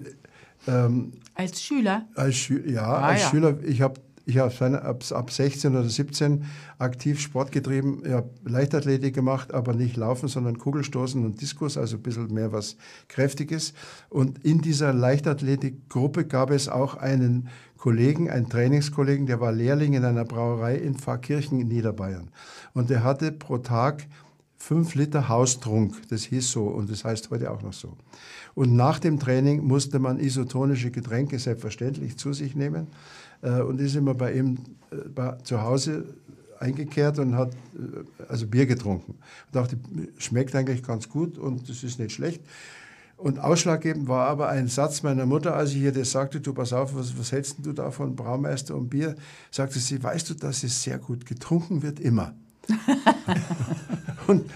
ähm, als Schüler? als Schü ja, Ah, als ja. Schüler, ich habe ich habe ab, ab 16 oder 17 aktiv Sport getrieben. Ich habe Leichtathletik gemacht, aber nicht Laufen, sondern Kugelstoßen und Diskus, also ein bisschen mehr was Kräftiges. Und in dieser Leichtathletikgruppe gab es auch einen Kollegen, einen Trainingskollegen, der war Lehrling in einer Brauerei in Pfarrkirchen in Niederbayern. Und der hatte pro Tag fünf Liter Haustrunk, das hieß so und das heißt heute auch noch so. Und nach dem Training musste man isotonische Getränke selbstverständlich zu sich nehmen und ist immer bei ihm äh, zu Hause eingekehrt und hat äh, also Bier getrunken. Und dachte, schmeckt eigentlich ganz gut und das ist nicht schlecht. Und ausschlaggebend war aber ein Satz meiner Mutter, als ich ihr das sagte, du pass auf, was, was hältst du da von Braumeister und Bier? Sagte sie, weißt du, dass es sehr gut getrunken wird, immer. und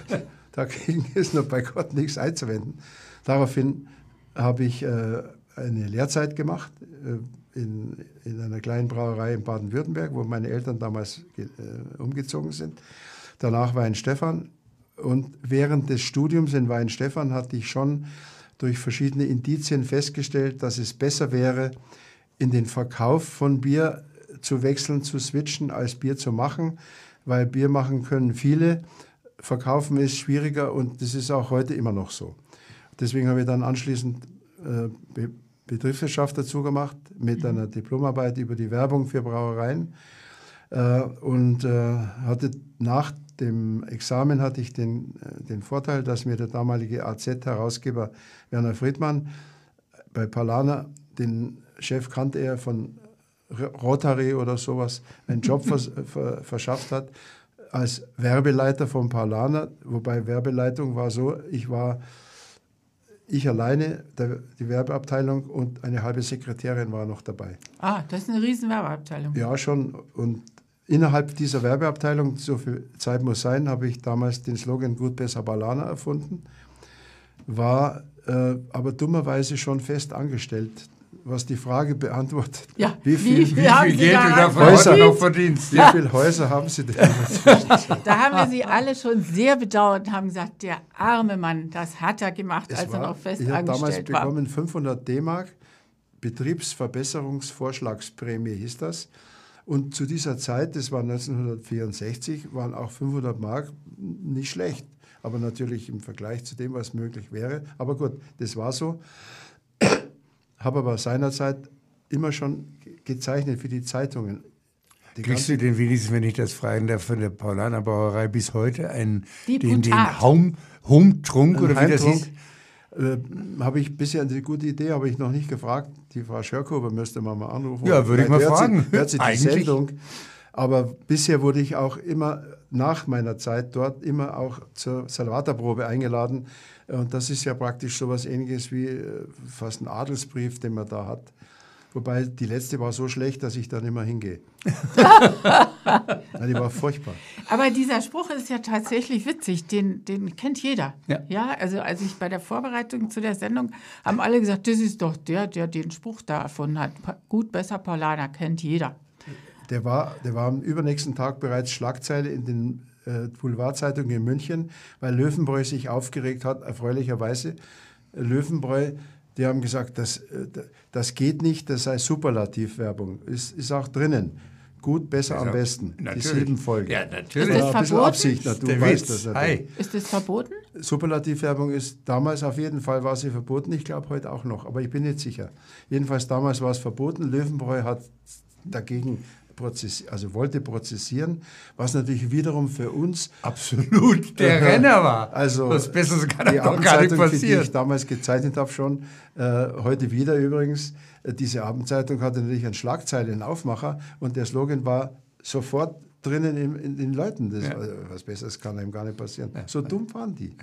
dagegen ist noch bei Gott nichts einzuwenden. Daraufhin habe ich äh, eine Lehrzeit gemacht, äh, in, in einer kleinen Brauerei in Baden-Württemberg, wo meine Eltern damals äh, umgezogen sind. Danach Weinstefan. Und während des Studiums in Weinstefan hatte ich schon durch verschiedene Indizien festgestellt, dass es besser wäre, in den Verkauf von Bier zu wechseln, zu switchen, als Bier zu machen, weil Bier machen können viele, verkaufen ist schwieriger und das ist auch heute immer noch so. Deswegen habe ich dann anschließend äh, Betriebswirtschaft dazu gemacht mit mhm. einer Diplomarbeit über die Werbung für Brauereien äh, und äh, hatte nach dem Examen hatte ich den, äh, den Vorteil, dass mir der damalige AZ-Herausgeber Werner Friedmann bei Palana, den Chef kannte er von Rotary oder sowas, einen Job vers verschafft hat als Werbeleiter von Palana, wobei Werbeleitung war so, ich war ich alleine, der, die Werbeabteilung und eine halbe Sekretärin war noch dabei. Ah, das ist eine riesen Werbeabteilung. Ja, schon. Und innerhalb dieser Werbeabteilung, so viel Zeit muss sein, habe ich damals den Slogan Gut, Besser, Balana erfunden. War äh, aber dummerweise schon fest angestellt was die Frage beantwortet. Ja, wie viel, wie, wie viel Geld du davon Häuser noch verdienst. Wie viele Häuser haben Sie denn? da haben wir Sie alle schon sehr bedauert und haben gesagt, der arme Mann, das hat er gemacht, es als war, er noch fest ich angestellt war. Ich habe damals bekommen 500 D-Mark, Betriebsverbesserungsvorschlagsprämie hieß das. Und zu dieser Zeit, das war 1964, waren auch 500 Mark nicht schlecht. Aber natürlich im Vergleich zu dem, was möglich wäre. Aber gut, das war so habe aber seinerzeit immer schon gezeichnet für die Zeitungen. Die Kriegst du denn wenigstens, wenn ich das fragen darf, von der Paulaner Brauerei bis heute einen, den, den Haum, Humtrunk oder wie das hieß? Äh, habe ich bisher eine gute Idee, habe ich noch nicht gefragt. Die Frau Schörkober müsste man mal anrufen. Ja, würde ich mal fragen. Sie, hört sie die Eigentlich? Sendung. Aber bisher wurde ich auch immer nach meiner Zeit dort immer auch zur Salvatorprobe eingeladen. Und das ist ja praktisch so etwas ähnliches wie äh, fast ein Adelsbrief, den man da hat. Wobei die letzte war so schlecht, dass ich da nicht mehr hingehe. die war furchtbar. Aber dieser Spruch ist ja tatsächlich witzig. Den, den kennt jeder. Ja. ja. Also als ich bei der Vorbereitung zu der Sendung haben alle gesagt, das ist doch der, der den Spruch da erfunden hat. Gut, besser Paulaner kennt jeder. Der war, der war am übernächsten Tag bereits Schlagzeile in den äh, Boulevardzeitung in München, weil Löwenbräu sich aufgeregt hat, erfreulicherweise. Löwenbräu, die haben gesagt, das, äh, das geht nicht, das sei Superlativwerbung. Ist, ist auch drinnen. Gut, besser, am besten. Natürlich. Die sieben Folgen. Ja, natürlich. Ist das ein bisschen Absicht, na, du Der weißt Witz. das. Hi. Ist das verboten? Superlativwerbung ist damals auf jeden Fall war sie verboten. Ich glaube heute auch noch, aber ich bin nicht sicher. Jedenfalls damals war es verboten. Löwenbräu hat dagegen also wollte prozessieren, was natürlich wiederum für uns absolut der äh, Renner war. Also was Besseres kann die doch gar nicht passieren. Die ich damals gezeichnet habe schon, äh, heute wieder übrigens. Äh, diese Abendzeitung hatte natürlich einen Schlagzeilenaufmacher und der Slogan war sofort drinnen in, in den Leuten. Das, ja. also, was Besseres kann einem gar nicht passieren. Ja. So dumm waren die.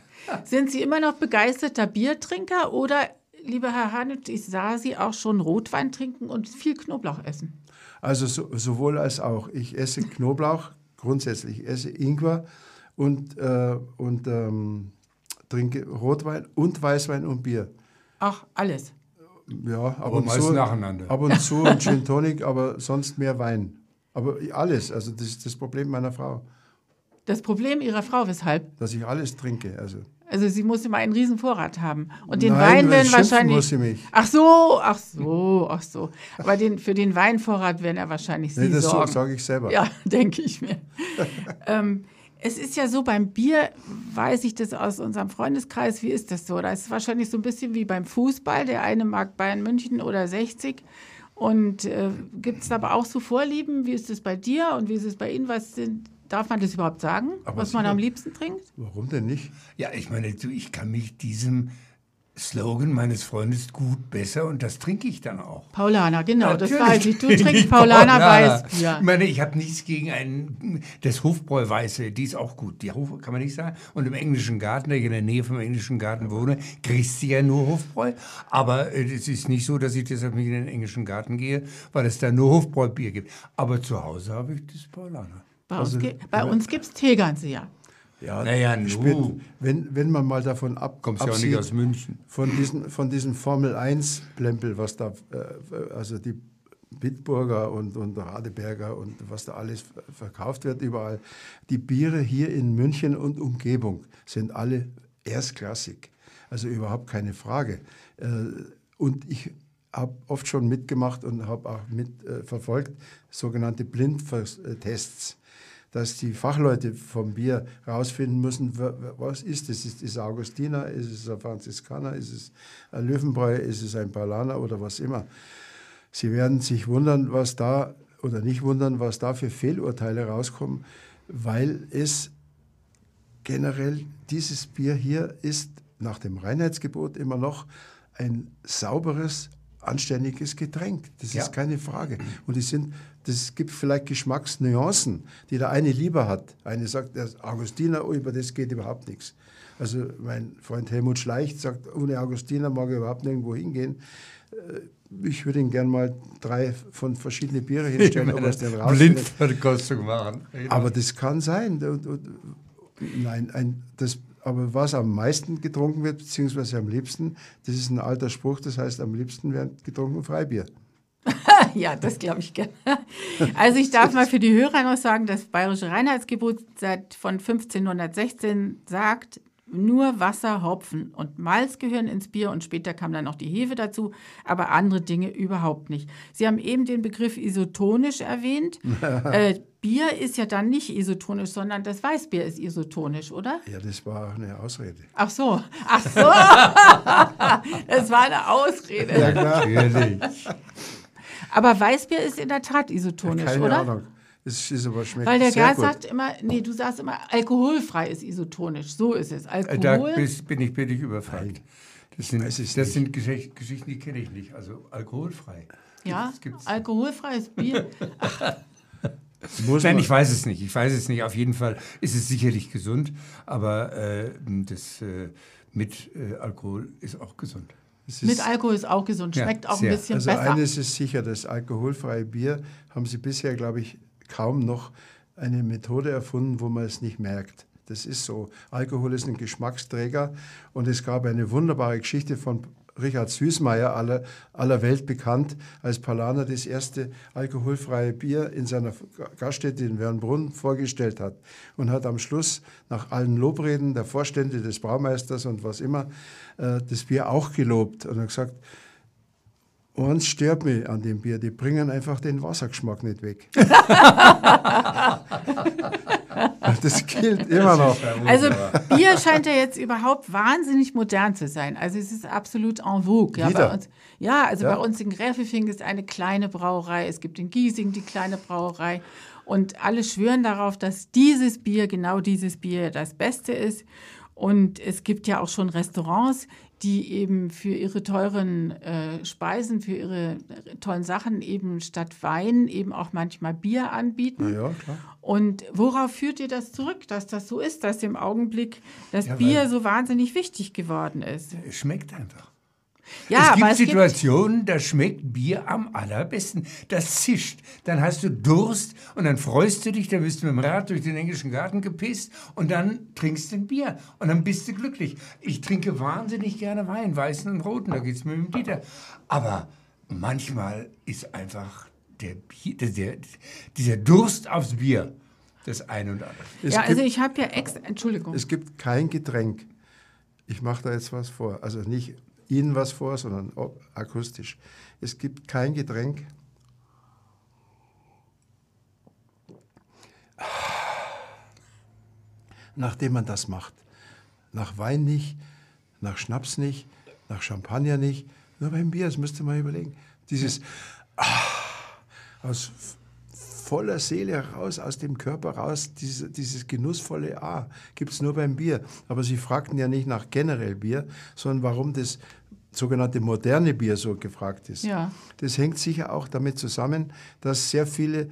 Sind Sie immer noch begeisterter Biertrinker oder, lieber Herr Hanitsch, ich sah Sie auch schon Rotwein trinken und viel Knoblauch essen? Also so, sowohl als auch. Ich esse Knoblauch, grundsätzlich. Ich esse Ingwer und, äh, und ähm, trinke Rotwein und Weißwein und Bier. Ach, alles? Ja, aber, aber meist zu, nacheinander. Ab und zu ein Gin Tonic, aber sonst mehr Wein. Aber alles, also das ist das Problem meiner Frau. Das Problem Ihrer Frau, weshalb? Dass ich alles trinke, also. Also sie muss immer einen riesen Vorrat haben. Und den Nein, Wein werden wahrscheinlich. muss sie mich. Ach so, ach so, ach so. Aber den, für den Weinvorrat werden ja wahrscheinlich Sie Nee, das so sorgen. sage ich selber. Ja, denke ich mir. ähm, es ist ja so, beim Bier weiß ich das aus unserem Freundeskreis. Wie ist das so? Da ist es wahrscheinlich so ein bisschen wie beim Fußball. Der eine mag Bayern München oder 60. Und äh, gibt es aber auch so Vorlieben? Wie ist es bei dir und wie ist es bei Ihnen? Was sind, darf man das überhaupt sagen, Aber was man am liebsten trinkt? Warum denn nicht? Ja, ich meine, du, ich kann mich diesem Slogan meines Freundes gut besser und das trinke ich dann auch. Paulaner, genau, das Natürlich weiß ich. Du trinkst ich Paulaner Paulaner. Weißbier. Ich meine, ich habe nichts gegen einen, das Hofbräu Weiße, die ist auch gut. Die Hof, kann man nicht sagen. Und im englischen Garten, da ich in der Nähe vom englischen Garten wohne, kriegst du ja nur Hofbräu. Aber äh, es ist nicht so, dass ich deshalb nicht in den englischen Garten gehe, weil es da nur Hofbräu-Bier gibt. Aber zu Hause habe ich das Paulaner. Bei uns, Also, ge- bei uns gibt es Tegernseher. Ja, Naja, spät- nu. wenn, wenn man mal davon ab, Kommst ja auch absieht, nicht aus München. von diesem, von diesem Formel 1 Plempel, was da, äh, also die Bitburger und, und Radeberger und was da alles verkauft wird überall. Die Biere hier in München und Umgebung sind alle erstklassig. Also überhaupt keine Frage. Äh, Und ich habe oft schon mitgemacht und habe auch mit äh, sogenannte Blindtests dass die Fachleute vom Bier herausfinden müssen, wa- wa- was ist es? Ist es Augustiner, ist es ein Franziskaner, ist es ein Löwenbräu, ist es ein Paulaner oder was immer. Sie werden sich wundern, was da, oder nicht wundern, was da für Fehlurteile rauskommen, weil es generell, dieses Bier hier ist nach dem Reinheitsgebot immer noch ein sauberes, anständiges Getränk. Das Ja. ist keine Frage. Und die sind, das gibt vielleicht Geschmacksnuancen, die der eine lieber hat. Eine sagt, der Augustiner, oh, über das geht überhaupt nichts. Also mein Freund Helmut Schleicht sagt, ohne Augustiner mag er überhaupt nirgendwo hingehen. Äh, Ich würde ihn gern mal drei von verschiedenen Biere hinstellen, er es denn rausfindet. Blindverkostung machen. Aber das kann sein. Nein, ein, das, aber was am meisten getrunken wird, beziehungsweise am liebsten, das ist ein alter Spruch, das heißt, am liebsten wird getrunken Freibier. Ja, das glaube ich gerne. Also ich darf mal für die Hörer noch sagen, das Bayerische Reinheitsgebot seit von 1516 sagt, nur Wasser, Hopfen und Malz gehören ins Bier und später kam dann noch die Hefe dazu, aber andere Dinge überhaupt nicht. Sie haben eben den Begriff isotonisch erwähnt. äh, Bier ist ja dann nicht isotonisch, sondern das Weißbier ist isotonisch, oder? Ja, das war auch eine Ausrede. Ach so, ach so. das war eine Ausrede. Ja, klar. Natürlich. Aber Weißbier ist in der Tat isotonisch, Keine oder? Ahnung. Es ist aber schmeckt Weil der sehr Gerd gut. sagt immer, nee, du sagst immer, alkoholfrei ist isotonisch. So ist es. Äh, Da Alkohol. bis- bin ich, bin ich überfragt. Das sind, das nicht. sind Geschicht- Geschichten, die kenne ich nicht. Also alkoholfrei. ja, gibt's. alkoholfreies Bier. Muss Nein, ich weiß es nicht. Ich weiß es nicht. Auf jeden Fall ist es sicherlich gesund, aber äh, das äh, mit äh, Alkohol ist auch gesund. es Mit ist, Alkohol ist auch gesund, Ja, schmeckt auch sehr. ein bisschen also besser. eines ist sicher, das alkoholfreie Bier haben sie bisher, glaube ich, kaum noch eine Methode erfunden, wo man es nicht merkt. Das ist so. Alkohol ist ein Geschmacksträger und es gab eine wunderbare Geschichte von Richard Süßmeier, aller, aller Welt bekannt, als Palaner das erste alkoholfreie Bier in seiner Gaststätte in Wernbrunn vorgestellt hat und hat am Schluss nach allen Lobreden der Vorstände des Braumeisters und was immer äh, das Bier auch gelobt und hat gesagt, Eins stört mich an dem Bier, die bringen einfach den Wassergeschmack nicht weg. das gilt immer noch. Also Bier scheint ja jetzt überhaupt wahnsinnig modern zu sein. Also es ist absolut en vogue. Ja, bei uns, ja also Ja. bei uns in Gräfelfing ist eine kleine Brauerei. Es gibt in Giesing die kleine Brauerei. Und alle schwören darauf, dass dieses Bier, genau dieses Bier, das Beste ist. Und es gibt ja auch schon Restaurants, die eben für ihre teuren äh, Speisen, für ihre tollen Sachen eben statt Wein eben auch manchmal Bier anbieten. Ja. Und worauf führt ihr das zurück, dass das so ist, dass im Augenblick das Ja, Bier so wahnsinnig wichtig geworden ist? Es schmeckt einfach. Ja, es gibt aber es gibt, Situationen, da schmeckt Bier am allerbesten. Das zischt. Dann hast du Durst und dann freust du dich, dann bist du mit dem Rad durch den englischen Garten gepisst und dann trinkst du ein Bier und dann bist du glücklich. Ich trinke wahnsinnig gerne Wein, weißen und roten, da geht's mir mit dem Dieter. Aber manchmal ist einfach der Bier, der, der, dieser Durst aufs Bier das ein und andere. Es, ja, also gibt, ich habe ja ex, Entschuldigung. es gibt kein Getränk, Ich mache da jetzt was vor. Also nicht Ihnen was vor, sondern akustisch. Es gibt kein Getränk, nachdem man das macht. Nach Wein nicht, nach Schnaps nicht, nach Champagner nicht, nur beim Bier, das müsst ihr mal überlegen. Dieses ah, aus voller Seele heraus, aus dem Körper raus, diese, dieses genussvolle A gibt es nur beim Bier. Aber Sie fragten ja nicht nach generell Bier, sondern warum das sogenannte moderne Bier so gefragt ist. Ja. Das hängt sicher auch damit zusammen, dass sehr viele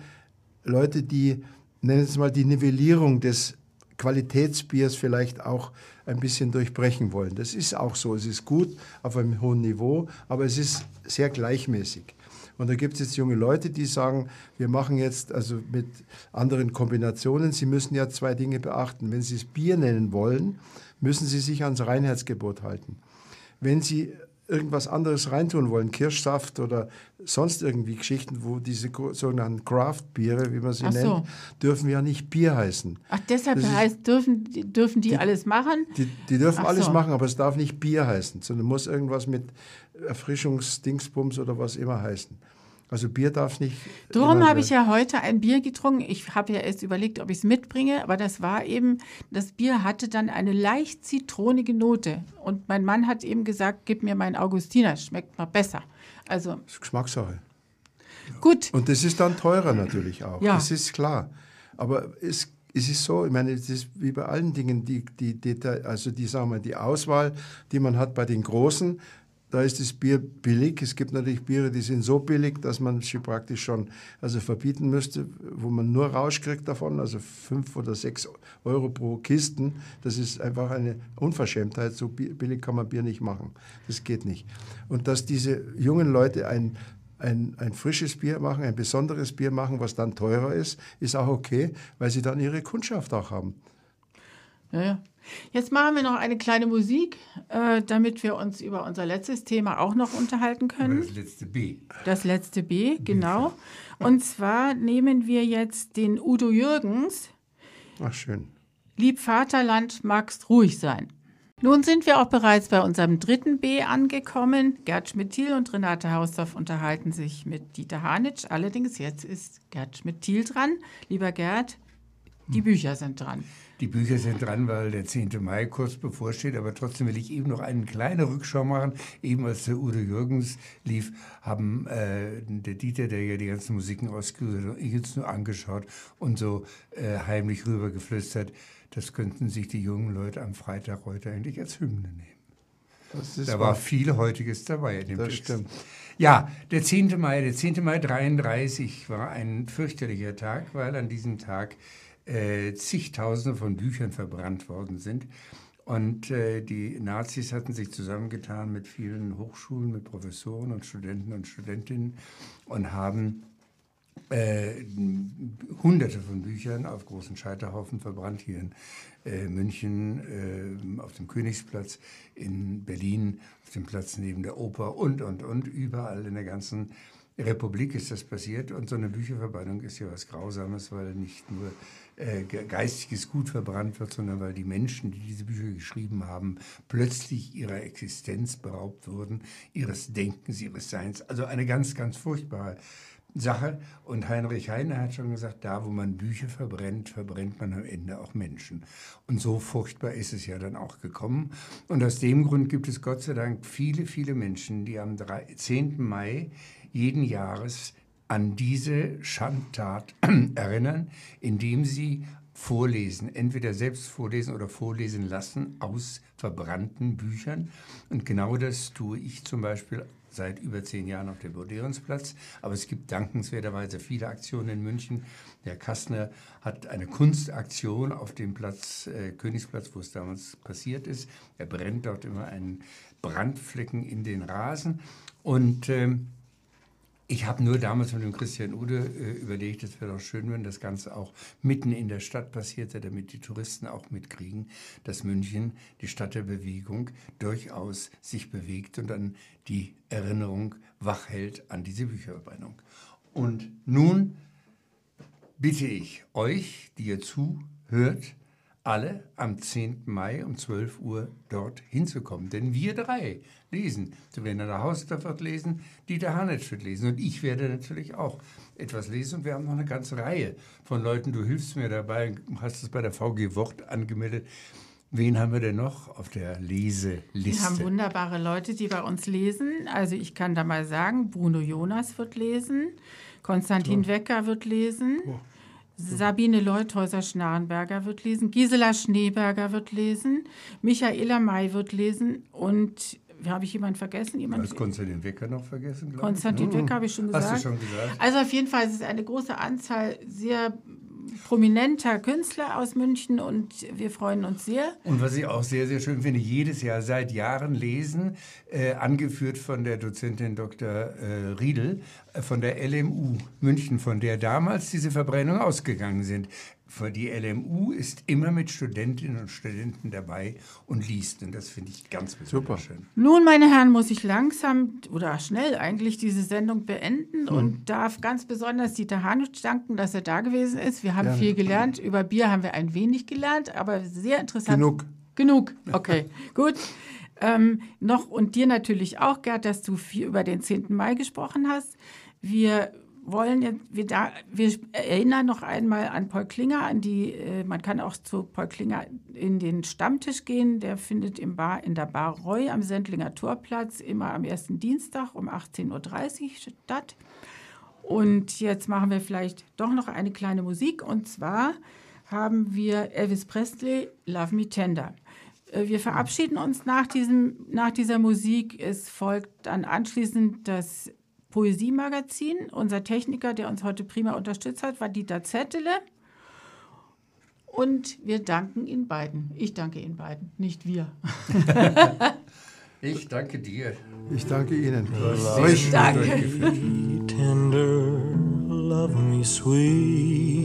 Leute, die, nennen es mal, die Nivellierung des Qualitätsbiers vielleicht auch ein bisschen durchbrechen wollen. Das ist auch so. Es ist gut auf einem hohen Niveau, aber es ist sehr gleichmäßig. Und da gibt es jetzt junge Leute, die sagen, wir machen jetzt also mit anderen Kombinationen. Sie müssen ja zwei Dinge beachten. Wenn Sie es Bier nennen wollen, müssen Sie sich ans Reinheitsgebot halten. Wenn Sie irgendwas anderes reintun wollen, Kirschsaft oder sonst irgendwie Geschichten, wo diese sogenannten Craft-Biere, wie man sie Ach nennt, so. dürfen ja nicht Bier heißen. Ach, deshalb Das ist- heißt, dürfen, die- dürfen die, alles machen? Die, die dürfen Ach alles so. machen, aber es darf nicht Bier heißen, sondern muss irgendwas mit Erfrischungsdingsbums oder was immer heißen. Also Bier darf nicht. Darum habe ich ja heute ein Bier getrunken. Ich habe ja erst überlegt, ob ich es mitbringe, aber das war eben, das Bier hatte dann eine leicht zitronige Note. Und mein Mann hat eben gesagt, gib mir mein Augustiner, schmeckt mal besser. Also Das ist Geschmackssache. gut, Und das ist dann teurer natürlich auch. Ja. Das ist klar. Aber es, es ist so, ich meine, es ist wie bei allen Dingen, die, die, die, also die, sagen wir, die Auswahl, die man hat bei den Großen, da ist das Bier billig. Es gibt natürlich Biere, die sind so billig, dass man sie praktisch schon also verbieten müsste, wo man nur Rausch kriegt davon, also fünf oder sechs Euro pro Kisten. Das ist einfach eine Unverschämtheit. So bi- billig kann man Bier nicht machen. Das geht nicht. Und dass diese jungen Leute ein ein, ein frisches Bier machen, ein besonderes Bier machen, was dann teurer ist, ist auch okay, weil sie dann ihre Kundschaft auch haben. ja, ja. Jetzt machen wir noch eine kleine Musik, äh, damit wir uns über unser letztes Thema auch noch unterhalten können. Das letzte B. Das letzte B, genau. Und zwar nehmen wir jetzt den Udo Jürgens. Ach, schön. Lieb Vaterland, magst ruhig sein. Nun sind wir auch bereits bei unserem dritten B angekommen. Gerd Schmidt-Thiel und Renate Hausdorff unterhalten sich mit Dieter Hanitsch. Allerdings jetzt ist Gerd Schmidt-Thiel dran. Lieber Gerd, die Bücher sind dran. Die Bücher sind dran, weil der 10. Mai kurz bevorsteht, aber trotzdem will ich eben noch eine kleine Rückschau machen. Eben als der Udo Jürgens lief, haben äh, der Dieter, der ja die ganzen Musiken ausgesucht hat, ich jetzt nur angeschaut und so äh, heimlich rübergeflüstert, das könnten sich die jungen Leute am Freitag heute eigentlich als Hymne nehmen. Da war viel Heutiges dabei in dem Das Text. stimmt. Ja, der 10. Mai, der 10. Mai 33 war ein fürchterlicher Tag, weil an diesem Tag äh, zigtausende von Büchern verbrannt worden sind. Und äh, die Nazis hatten sich zusammengetan mit vielen Hochschulen, mit Professoren und Studenten und Studentinnen und haben äh, hunderte von Büchern auf großen Scheiterhaufen verbrannt, hier in äh, München, äh, auf dem Königsplatz, in Berlin, auf dem Platz neben der Oper und, und, und, überall in der ganzen Republik ist das passiert. Und so eine Bücherverbrennung ist ja was Grausames, weil nicht nur äh, ge- geistiges Gut verbrannt wird, sondern weil die Menschen, die diese Bücher geschrieben haben, plötzlich ihrer Existenz beraubt wurden, ihres Denkens, ihres Seins. Also eine ganz, ganz furchtbare Sache. Und Heinrich Heine hat schon gesagt, da wo man Bücher verbrennt, verbrennt man am Ende auch Menschen. Und so furchtbar ist es ja dann auch gekommen. Und aus dem Grund gibt es Gott sei Dank viele, viele Menschen, die am 3 10. Mai jeden Jahres an diese Schandtat erinnern, indem sie vorlesen, entweder selbst vorlesen oder vorlesen lassen aus verbrannten Büchern. Und genau das tue ich zum Beispiel seit über zehn Jahren auf dem Bodeonsplatz. Aber es gibt dankenswerterweise viele Aktionen in München. Herr Kastner hat eine Kunstaktion auf dem Platz, äh, Königsplatz, wo es damals passiert ist. Er brennt dort immer einen Brandflecken in den Rasen. Und ähm, ich habe nur damals mit dem Christian Ude äh, überlegt, es wäre doch schön, wenn das Ganze auch mitten in der Stadt passierte, damit die Touristen auch mitkriegen, dass München, die Stadt der Bewegung, durchaus sich bewegt und an die Erinnerung wach hält an diese Bücherverbrennung. Und nun bitte ich euch, die ihr zuhört, alle am 10. Mai um 12 Uhr dort hinzukommen. Denn wir drei lesen. Sabrina Hausdorf wird lesen, Dieter Hanetsch wird lesen und ich werde natürlich auch etwas lesen. Und wir haben noch eine ganze Reihe von Leuten. Du hilfst mir dabei, hast es bei der VG Wort angemeldet. Wen haben wir denn noch auf der Leseliste? Wir haben wunderbare Leute, die bei uns lesen. Also ich kann da mal sagen, Bruno Jonas wird lesen, Konstantin oh. Wecker wird lesen. Oh. Sabine Leuthäuser-Schnarrenberger wird lesen, Gisela Schneeberger wird lesen, Michaela May wird lesen und habe ich jemanden vergessen? Jemand Hast Konstantin Wecker noch vergessen? Konstantin Wecker habe ich schon gesagt. Hast du schon gesagt? Also auf jeden Fall ist es eine große Anzahl sehr prominenter Künstler aus München und wir freuen uns sehr. Und was ich auch sehr, sehr schön finde, jedes Jahr seit Jahren lesen, äh, angeführt von der Dozentin Dr. Äh, Riedel äh, von der LMU München, von der damals diese Verbrennungen ausgegangen sind die LMU ist immer mit Studentinnen und Studenten dabei und liest. Und das finde ich ganz besonders Super. schön. Nun, meine Herren, muss ich langsam oder schnell eigentlich diese Sendung beenden hm. und darf ganz besonders Dieter Hanutsch danken, dass er da gewesen ist. Wir haben Gerne. viel gelernt. Über Bier haben wir ein wenig gelernt, aber sehr interessant. Genug. Genug. Okay, gut. Ähm, noch und dir natürlich auch, Gerd, dass du viel über den 10. Mai gesprochen hast. Wir wollen wir, da, wir erinnern noch einmal an Paul Klinger, an die, äh, man kann auch zu Paul Klinger in den Stammtisch gehen, der findet im Bar, in der Bar Roy am Sendlinger Torplatz immer am ersten Dienstag um 18.30 Uhr statt. Und jetzt machen wir vielleicht doch noch eine kleine Musik und zwar haben wir Elvis Presley, Love Me Tender. Äh, wir verabschieden uns nach, diesem, nach dieser Musik. Es folgt dann anschließend das Poesiemagazin. Unser Techniker, der uns heute prima unterstützt hat, war Dieter Zettele. Und wir danken Ihnen beiden. Ich danke Ihnen beiden, nicht wir. ich danke dir. Ich danke Ihnen. Ich danke. Tender, love me sweet.